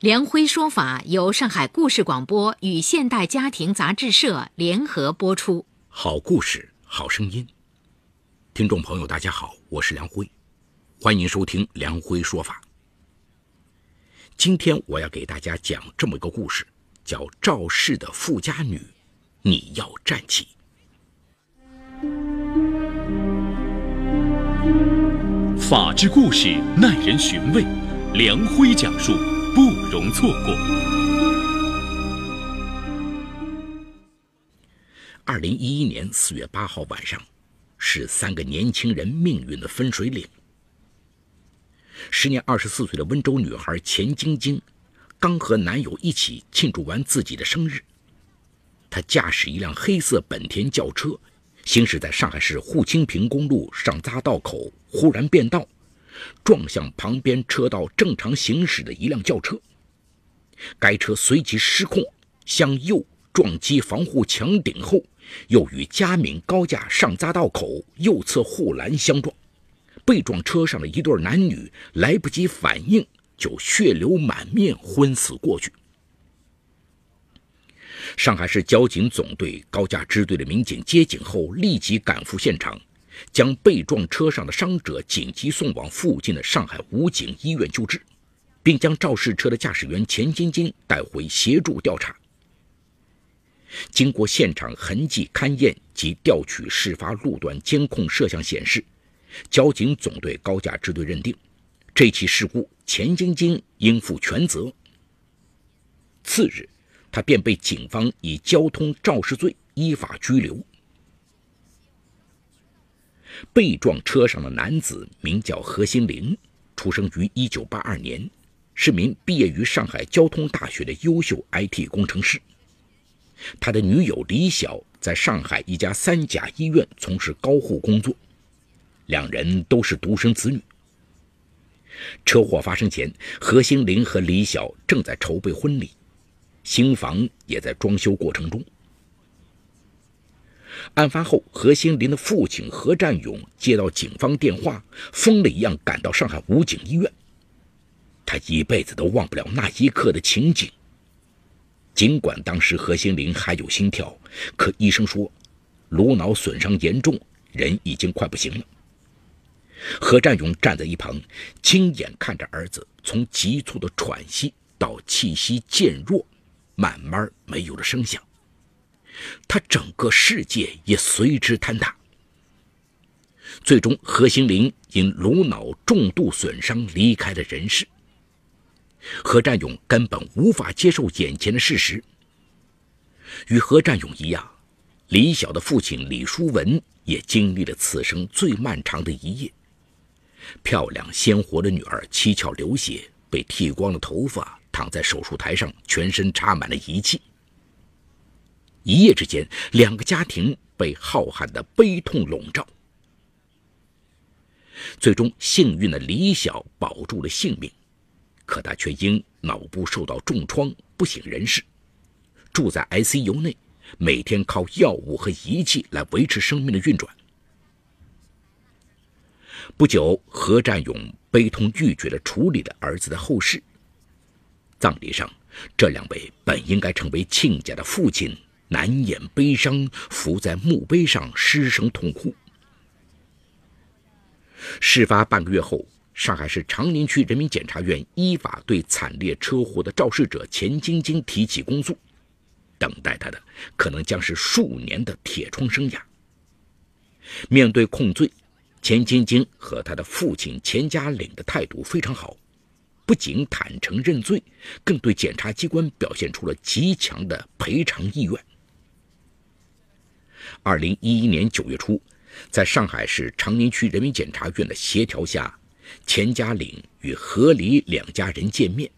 梁辉说法由上海故事广播与现代家庭杂志社联合播出。好故事，好声音。听众朋友，大家好，我是梁辉，欢迎收听梁辉说法。今天我要给大家讲这么一个故事，叫赵氏的富家女，你要站起。法治故事耐人寻味，梁辉讲述。不容错过。二零一一年四月八号晚上，是三个年轻人命运的分水岭。时年二十四岁的温州女孩钱晶晶，刚和男友一起庆祝完自己的生日。她驾驶一辆黑色本田轿车，行驶在上海市沪青平公路上匝道口，忽然变道。撞向旁边车道正常行驶的一辆轿车，该车随即失控向右撞击防护墙顶后，又与嘉闵高架上匝道口右侧护栏相撞。被撞车上的一对男女来不及反应，就血流满面，昏死过去。上海市交警总队高架支队的民警接警后，立即赶赴现场。将被撞车上的伤者紧急送往附近的上海武警医院救治，并将肇事车的驾驶员钱晶晶带回协助调查。经过现场痕迹勘验及调取事发路段监控摄像显示，交警总队高架支队认定，这起事故钱晶晶应负全责。次日，他便被警方以交通肇事罪依法拘留。被撞车上的男子名叫何新林，出生于1982年，是名毕业于上海交通大学的优秀 IT 工程师。他的女友李晓在上海一家三甲医院从事高护工作，两人都是独生子女。车祸发生前，何新林和李晓正在筹备婚礼，新房也在装修过程中。案发后，何兴林的父亲何占勇接到警方电话，疯了一样赶到上海武警医院。他一辈子都忘不了那一刻的情景。尽管当时何兴林还有心跳，可医生说，颅脑损伤严重，人已经快不行了。何占勇站在一旁，亲眼看着儿子从急促的喘息到气息渐弱，慢慢没有了声响。他整个世界也随之坍塌。最终，何兴林因颅脑重度损伤离开了人世。何占勇根本无法接受眼前的事实。与何占勇一样，李晓的父亲李书文也经历了此生最漫长的一夜。漂亮鲜活的女儿七窍流血，被剃光了头发，躺在手术台上，全身插满了仪器。一夜之间，两个家庭被浩瀚的悲痛笼罩。最终，幸运的李晓保住了性命，可他却因脑部受到重创不省人事，住在 ICU 内，每天靠药物和仪器来维持生命的运转。不久，何占勇悲痛欲绝地处理了儿子的后事。葬礼上，这两位本应该成为亲家的父亲。难掩悲伤，伏在墓碑上失声痛哭。事发半个月后，上海市长宁区人民检察院依法对惨烈车祸的肇事者钱晶晶提起公诉，等待他的可能将是数年的铁窗生涯。面对控罪，钱晶晶和他的父亲钱家岭的态度非常好，不仅坦诚认罪，更对检察机关表现出了极强的赔偿意愿。二零一一年九月初，在上海市长宁区人民检察院的协调下，钱家岭与何黎两家人见面，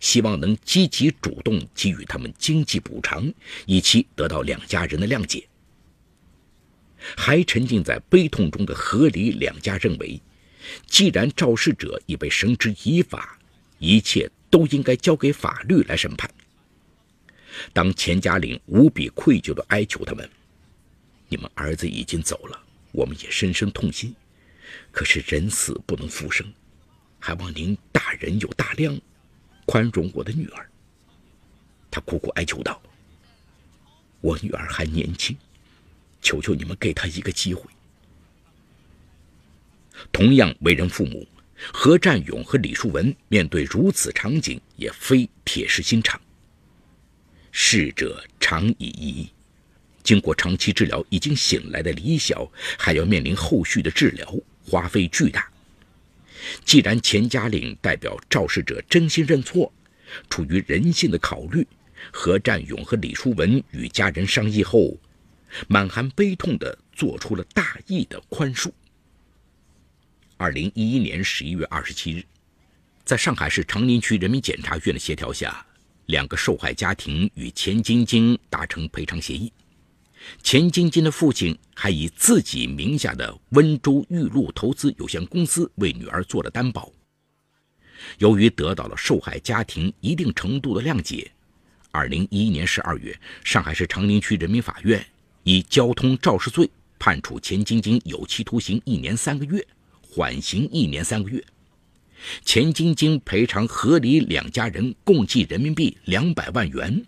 希望能积极主动给予他们经济补偿，以期得到两家人的谅解。还沉浸在悲痛中的何黎两家认为，既然肇事者已被绳之以法，一切都应该交给法律来审判。当钱嘉岭无比愧疚地哀求他们：“你们儿子已经走了，我们也深深痛心。可是人死不能复生，还望您大人有大量，宽容我的女儿。”他苦苦哀求道：“我女儿还年轻，求求你们给她一个机会。”同样为人父母，何占勇和李树文面对如此场景，也非铁石心肠。逝者长已矣，经过长期治疗已经醒来的李晓，还要面临后续的治疗，花费巨大。既然钱家岭代表肇事者真心认错，出于人性的考虑。何占勇和李淑文与家人商议后，满含悲痛地做出了大义的宽恕。二零一一年十一月二十七日，在上海市长宁区人民检察院的协调下，两个受害家庭与钱晶晶达成赔偿协议。钱晶晶的父亲还以自己名下的温州玉露投资有限公司为女儿做了担保。由于得到了受害家庭一定程度的谅解。二零一一年十二月，上海市长宁区人民法院以交通肇事罪判处钱晶晶有期徒刑一年三个月，缓刑一年三个月。钱晶晶赔偿何李两家人共计人民币两百万元，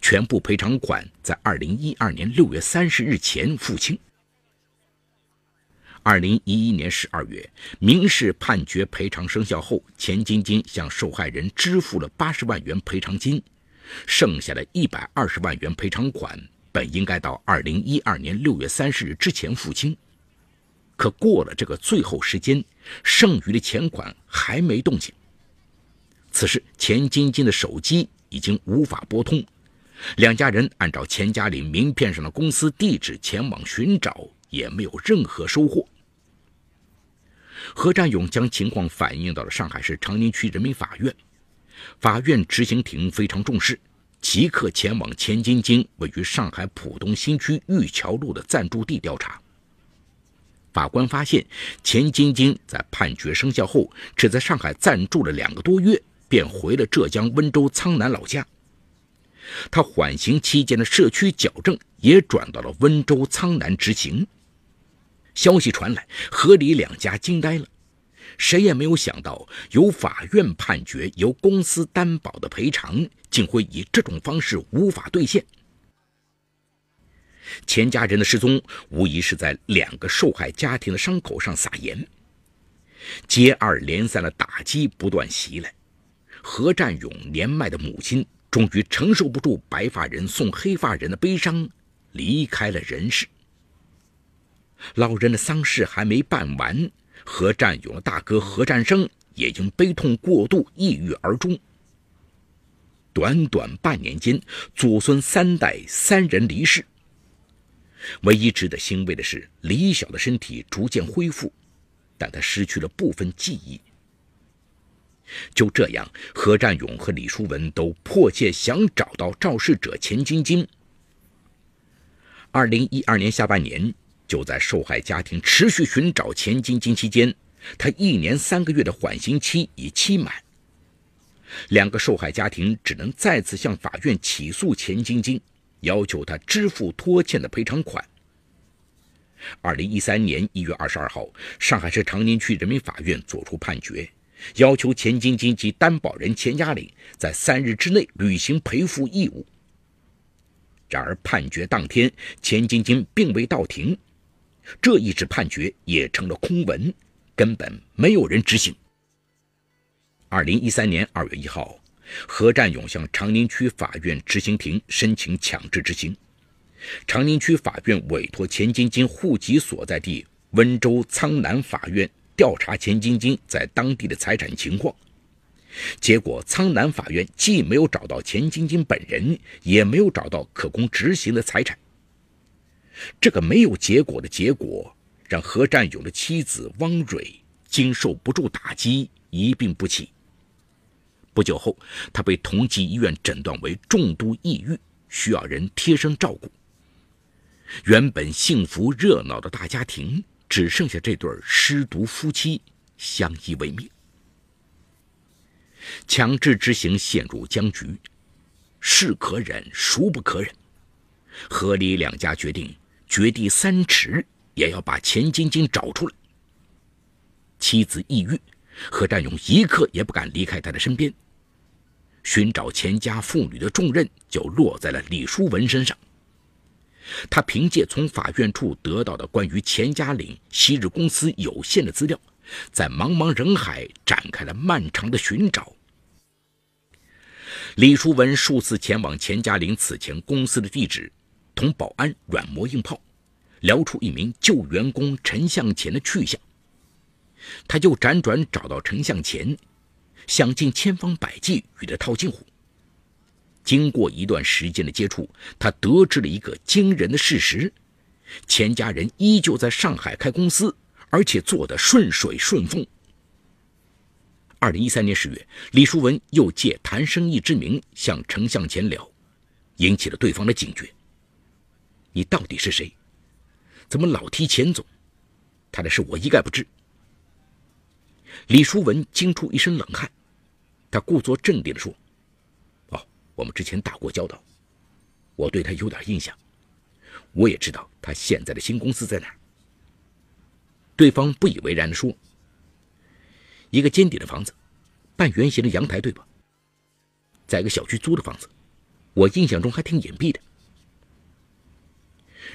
全部赔偿款在二零一二年六月三十日前付清。二零一一年十二月，民事判决赔偿生效后，钱晶晶向受害人支付了八十万元赔偿金。剩下的一百二十万元赔偿款本应该到二零一二年六月三十日之前付清，可过了这个最后时间，剩余的钱款还没动静。此时，钱晶晶的手机已经无法拨通，两家人按照钱嘉玲名片上的公司地址前往寻找，也没有任何收获。何占勇将情况反映到了上海市长宁区人民法院。法院执行庭非常重视，即刻前往钱晶晶位于上海浦东新区玉桥路的暂住地调查。法官发现，钱晶晶在判决生效后，只在上海暂住了两个多月，便回了浙江温州苍南老家。他缓刑期间的社区矫正也转到了温州苍南执行。消息传来，何李两家惊呆了。谁也没有想到，由法院判决、由公司担保的赔偿，竟会以这种方式无法兑现。钱家人的失踪，无疑是在两个受害家庭的伤口上撒盐。接二连三的打击不断袭来，何占勇年迈的母亲终于承受不住白发人送黑发人的悲伤，离开了人世。老人的丧事还没办完。何占勇的大哥何占生也因悲痛过度抑郁而终。短短半年间，祖孙三代三人离世。唯一值得欣慰的是，李晓的身体逐渐恢复，但他失去了部分记忆。就这样，何占勇和李淑文都迫切想找到肇事者钱晶晶。二零一二年下半年。就在受害家庭持续寻找钱晶晶期间，他一年三个月的缓刑期已期满。两个受害家庭只能再次向法院起诉钱晶晶，要求他支付拖欠的赔偿款。二零一三年一月二十二号，上海市长宁区人民法院作出判决，要求钱晶晶及担保人钱嘉玲在三日之内履行赔付义务。然而，判决当天，钱晶晶并未到庭。这一纸判决也成了空文，根本没有人执行。二零一三年二月一号，何占勇向长宁区法院执行庭申请强制执行。长宁区法院委托钱晶晶户籍所在地温州苍南法院调查钱晶晶在当地的财产情况。结果，苍南法院既没有找到钱晶晶本人，也没有找到可供执行的财产。这个没有结果的结果，让何占勇的妻子汪蕊经受不住打击，一病不起。不久后，他被同济医院诊断为重度抑郁，需要人贴身照顾。原本幸福热闹的大家庭，只剩下这对失独夫妻相依为命。强制执行陷入僵局，是可忍，孰不可忍？何李两家决定掘地三尺，也要把钱晶晶找出来。妻子抑郁，何占勇一刻也不敢离开她的身边。寻找钱家妇女的重任就落在了李淑文身上。他凭借从法院处得到的关于钱家岭昔日公司有限的资料，在茫茫人海展开了漫长的寻找。李淑文数次前往钱家岭此前公司的地址，同保安软磨硬泡，聊出一名旧员工陈向前的去向。他又辗转找到陈向前。想尽千方百计与他套近乎。经过一段时间的接触，他得知了一个惊人的事实：钱家人依旧在上海开公司，而且做得顺水顺风。二零一三年十月，李淑文又借谈生意之名向程向前聊，引起了对方的警觉。你到底是谁？怎么老提钱总？他的事我一概不知。李淑文惊出一身冷汗，他故作镇定地说：“，我们之前打过交道，我对他有点印象，我也知道他现在的新公司在哪儿。”对方不以为然地说：“一个尖顶的房子，半圆形的阳台，对吧？在一个小区租的房子，我印象中还挺隐蔽的。”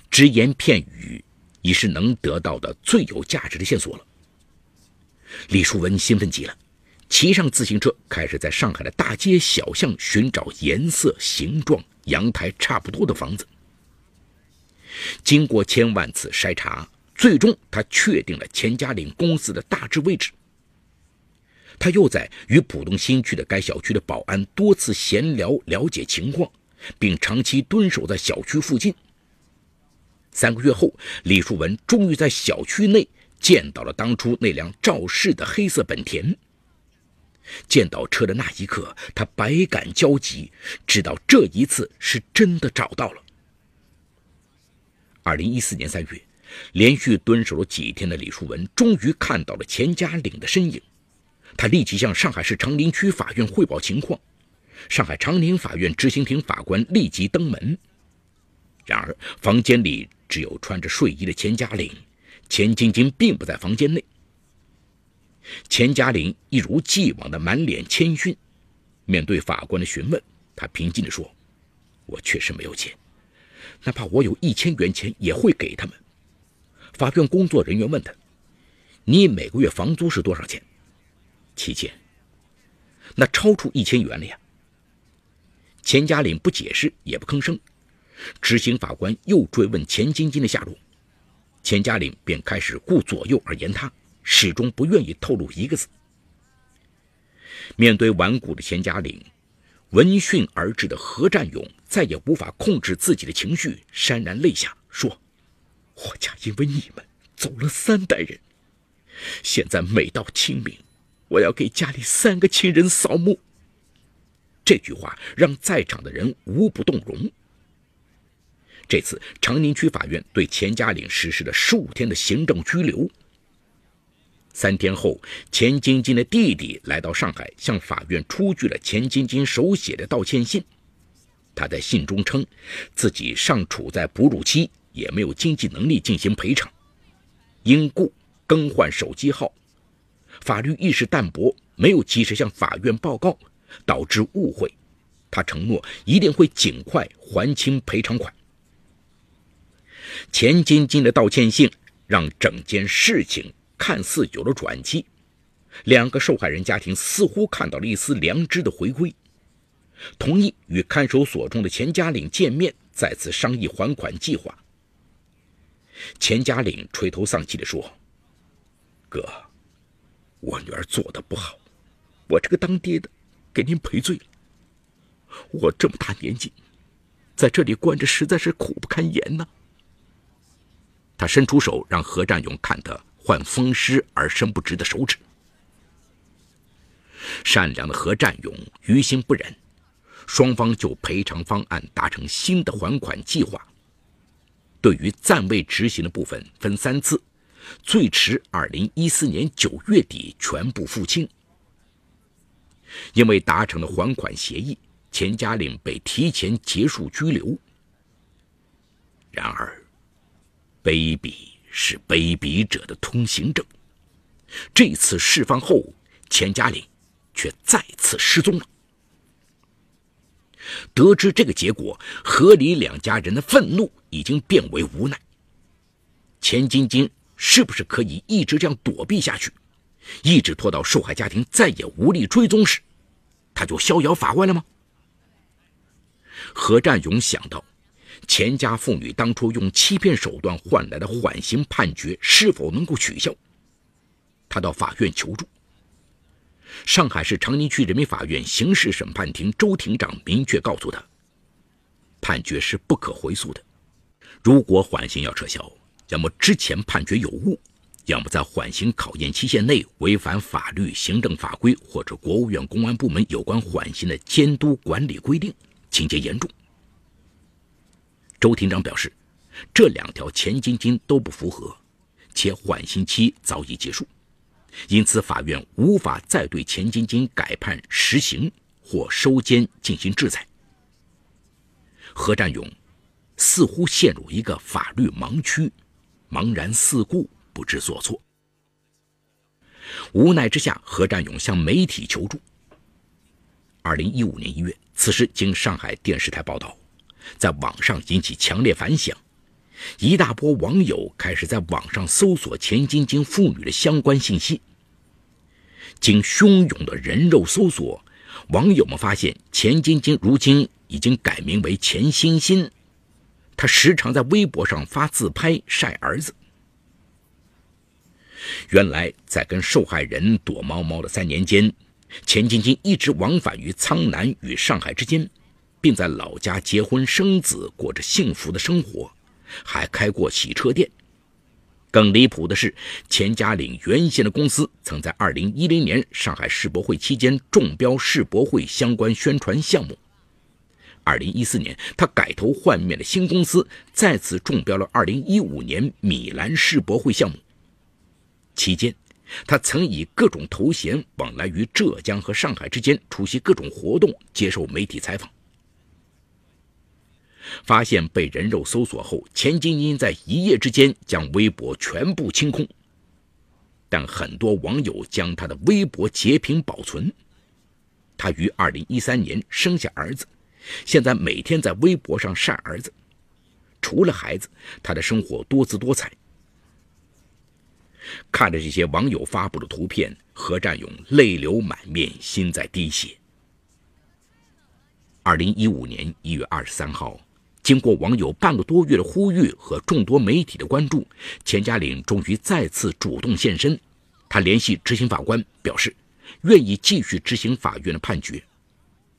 只言片语已是能得到的最有价值的线索了。李淑文兴奋极了，骑上自行车，开始在上海的大街小巷寻找颜色、形状、阳台差不多的房子。经过千万次筛查，最终他确定了钱家岭公司的大致位置。他又在与浦东新区的该小区的保安多次闲聊，了解情况，并长期蹲守在小区附近。三个月后，李树文终于在小区内。见到了当初那辆肇事的黑色本田。见到车的那一刻，他百感交集，知道这一次是真的找到了。二零一四年三月，连续蹲守了几天的李淑文终于看到了钱家岭的身影，他立即向上海市长宁区法院汇报情况。上海长宁法院执行庭法官立即登门，然而房间里只有穿着睡衣的钱家岭。钱晶晶并不在房间内。钱嘉玲一如既往的满脸谦逊，面对法官的询问，他平静地说：“我确实没有钱，哪怕我有一千元钱也会给他们。”法院工作人员问他：“你每个月房租是多少钱？”“七千。”“那超出一千元了呀。”钱嘉玲不解释，也不吭声。执行法官又追问钱晶晶的下落。钱嘉玲便开始顾左右而言他，始终不愿意透露一个字。面对顽固的钱家岭，闻讯而至的何占勇再也无法控制自己的情绪，潸然泪下，说：“我家因为你们走了三代人，现在每到清明，我要给家里三个亲人扫墓。”这句话让在场的人无不动容。这次长宁区法院对钱家岭实施了十五天的行政拘留。三天后，钱晶晶的弟弟来到上海，向法院出具了钱晶晶手写的道歉信。他在信中称，自己尚处在哺乳期，也没有经济能力进行赔偿，因故更换手机号，法律意识淡薄，没有及时向法院报告，导致误会。他承诺一定会尽快还清赔偿款。钱晶晶的道歉信让整件事情看似有了转机，两个受害人家庭似乎看到了一丝良知的回归，同意与看守所中的钱家岭见面，再次商议还款计划。钱家岭垂头丧气地说：“哥，我女儿做的不好，我这个当爹的给您赔罪了。我这么大年纪，在这里关着实在是苦不堪言呐。”他伸出手，让何占勇看他患风湿而伸不直的手指。善良的何占勇于心不忍，双方就赔偿方案达成新的还款计划。对于暂未执行的部分分三次，最迟二零一四年九月底全部付清。因为达成了还款协议，钱嘉玲被提前结束拘留。然而，卑鄙是卑鄙者的通行证。这次释放后，钱嘉岭却再次失踪了。得知这个结果，何李两家人的愤怒已经变为无奈。钱晶晶是不是可以一直这样躲避下去，一直拖到受害家庭再也无力追踪时，他就逍遥法外了吗？何占勇想到，钱家妇女当初用欺骗手段换来的缓刑判决是否能够取消？他到法院求助。上海市长宁区人民法院刑事审判庭周庭长明确告诉他，判决是不可回溯的。如果缓刑要撤销，要么之前判决有误，要么在缓刑考验期限内违反法律、行政法规或者国务院公安部门有关缓刑的监督管理规定，情节严重。周庭长表示，这两条钱晶晶都不符合，且缓刑期早已结束。因此，法院无法再对钱晶晶改判实刑或收监进行制裁。何占勇似乎陷入一个法律盲区，茫然四顾，不知所措。无奈之下，何占勇向媒体求助。二零一五年一月，此事经上海电视台报道，在网上引起强烈反响。一大波网友开始在网上搜索钱晶晶父女的相关信息。经汹涌的人肉搜索，网友们发现钱晶晶如今已经改名为钱欣欣，她时常在微博上发自拍晒儿子。原来，在跟受害人躲猫猫的三年间，钱晶晶一直往返于苍南与上海之间，并在老家结婚生子，过着幸福的生活。还开过洗车店。更离谱的是，钱嘉岭原先的公司曾在2010年上海世博会期间中标世博会相关宣传项目。2014年，他改头换面的新公司再次中标了2015年米兰世博会项目。期间，他曾以各种头衔往来于浙江和上海之间，出席各种活动，接受媒体采访。发现被人肉搜索后，钱晶晶在一夜之间将微博全部清空。但很多网友将他的微博截屏保存。他于二零一三年生下儿子，现在每天在微博上晒儿子。除了孩子，他的生活多姿多彩。看着这些网友发布的图片，何占勇泪流满面，心在滴血。二零一五年一月二十三号。经过网友半个多月的呼吁和众多媒体的关注，钱嘉岭终于再次主动现身。他联系执行法官，表示愿意继续执行法院的判决。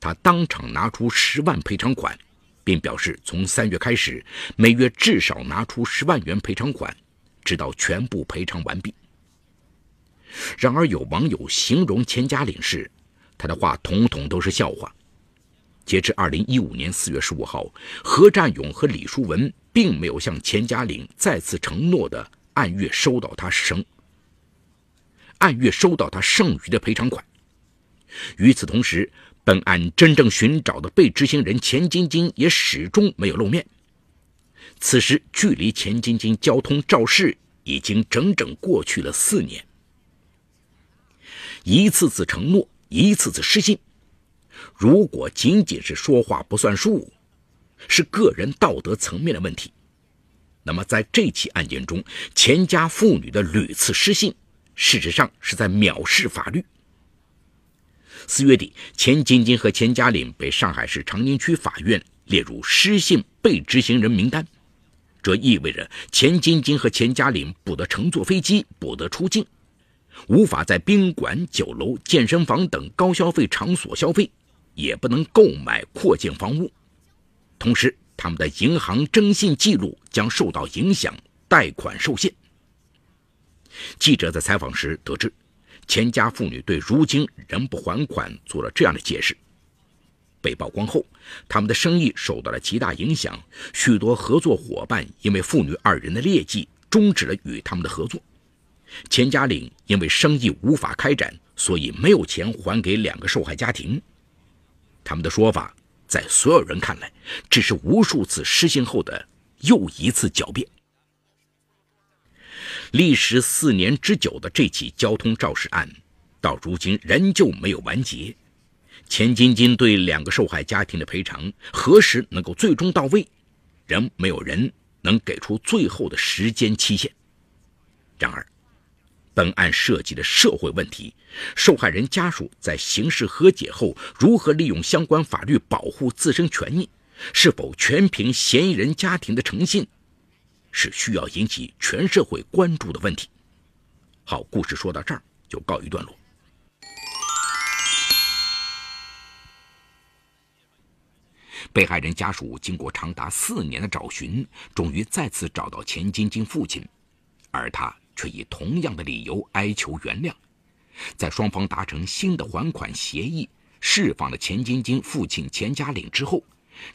他当场拿出十万赔偿款，并表示从三月开始，每月至少拿出十万元赔偿款，直到全部赔偿完毕。然而，有网友形容钱嘉岭是，他的话统统都是笑话。截至二零一五年四月十五号，何占勇和李淑文并没有向钱嘉玲再次承诺的按月收到他剩按月收到他剩余的赔偿款。与此同时，本案真正寻找的被执行人钱晶晶也始终没有露面。此时，距离钱晶晶交通肇事已经整整过去了四年。一次次承诺，一次次失信。如果仅仅是说话不算数，是个人道德层面的问题，那么在这起案件中，钱家父女的屡次失信，事实上是在藐视法律。四月底，钱晶晶和钱嘉玲被上海市长宁区法院列入失信被执行人名单，这意味着钱晶晶和钱嘉玲不得乘坐飞机，不得出境，无法在宾馆、酒楼、健身房等高消费场所消费。也不能购买扩建房屋，同时他们的银行征信记录将受到影响，贷款受限。记者在采访时得知，钱家父女对如今仍不还款做了这样的解释：被曝光后，他们的生意受到了极大影响，许多合作伙伴因为父女二人的劣迹，终止了与他们的合作。钱家岭因为生意无法开展，所以没有钱还给两个受害家庭。他们的说法，在所有人看来，只是无数次失信后的又一次狡辩。历时四年之久的这起交通肇事案，到如今仍旧没有完结。钱晶晶对两个受害家庭的赔偿何时能够最终到位，仍没有人能给出最后的时间期限。然而，本案涉及的社会问题，受害人家属在刑事和解后如何利用相关法律保护自身权益，是否全凭嫌疑人家庭的诚信，是需要引起全社会关注的问题。好，故事说到这儿就告一段落。被害人家属经过长达四年的找寻，终于再次找到钱晶晶父亲，而他。却以同样的理由哀求原谅，在双方达成新的还款协议，释放了钱晶晶父亲钱家岭之后，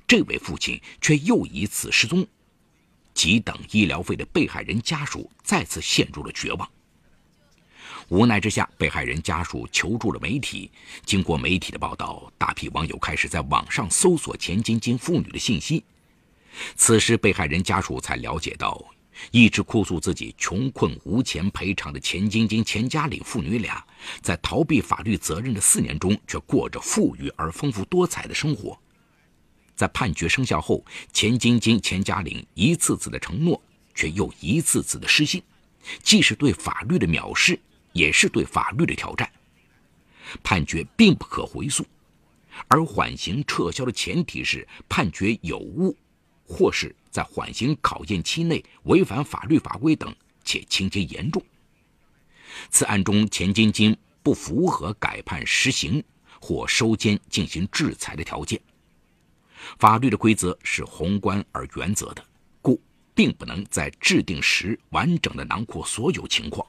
这位父亲却又一次失踪，急等医疗费的被害人家属再次陷入了绝望。无奈之下，被害人家属求助了媒体。经过媒体的报道，大批网友开始在网上搜索钱晶晶父女的信息。此时，被害人家属才了解到。一直哭诉自己穷困无钱赔偿的钱晶晶、钱家岭父女俩，在逃避法律责任的四年中，却过着富裕而丰富多彩的生活。在判决生效后，钱晶晶、钱家岭一次次的承诺，却又一次次的失信，既是对法律的藐视，也是对法律的挑战。判决并不可回溯，而缓刑撤销的前提是判决有误，或是。在缓刑考验期内违反法律法规等，且情节严重。此案中，钱晶晶不符合改判实刑或收监进行制裁的条件。法律的规则是宏观而原则的，故并不能在制定时完整的囊括所有情况。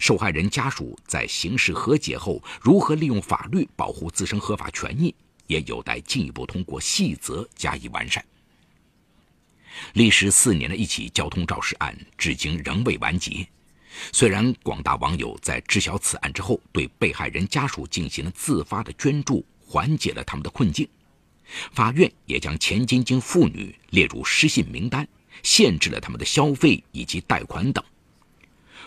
受害人家属在刑事和解后，如何利用法律保护自身合法权益，也有待进一步通过细则加以完善。历时四年的一起交通肇事案，至今仍未完结。虽然广大网友在知晓此案之后，对被害人家属进行了自发的捐助，缓解了他们的困境，法院也将钱晶晶父女列入失信名单，限制了他们的消费以及贷款等。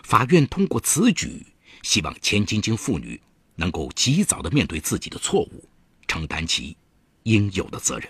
法院通过此举，希望钱晶晶父女能够及早的面对自己的错误，承担起应有的责任。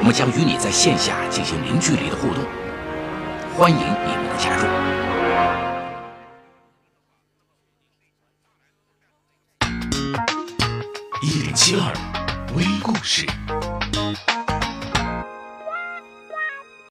我们将与你在线下进行零距离的互动，欢迎你们的加入。一零七二微故事。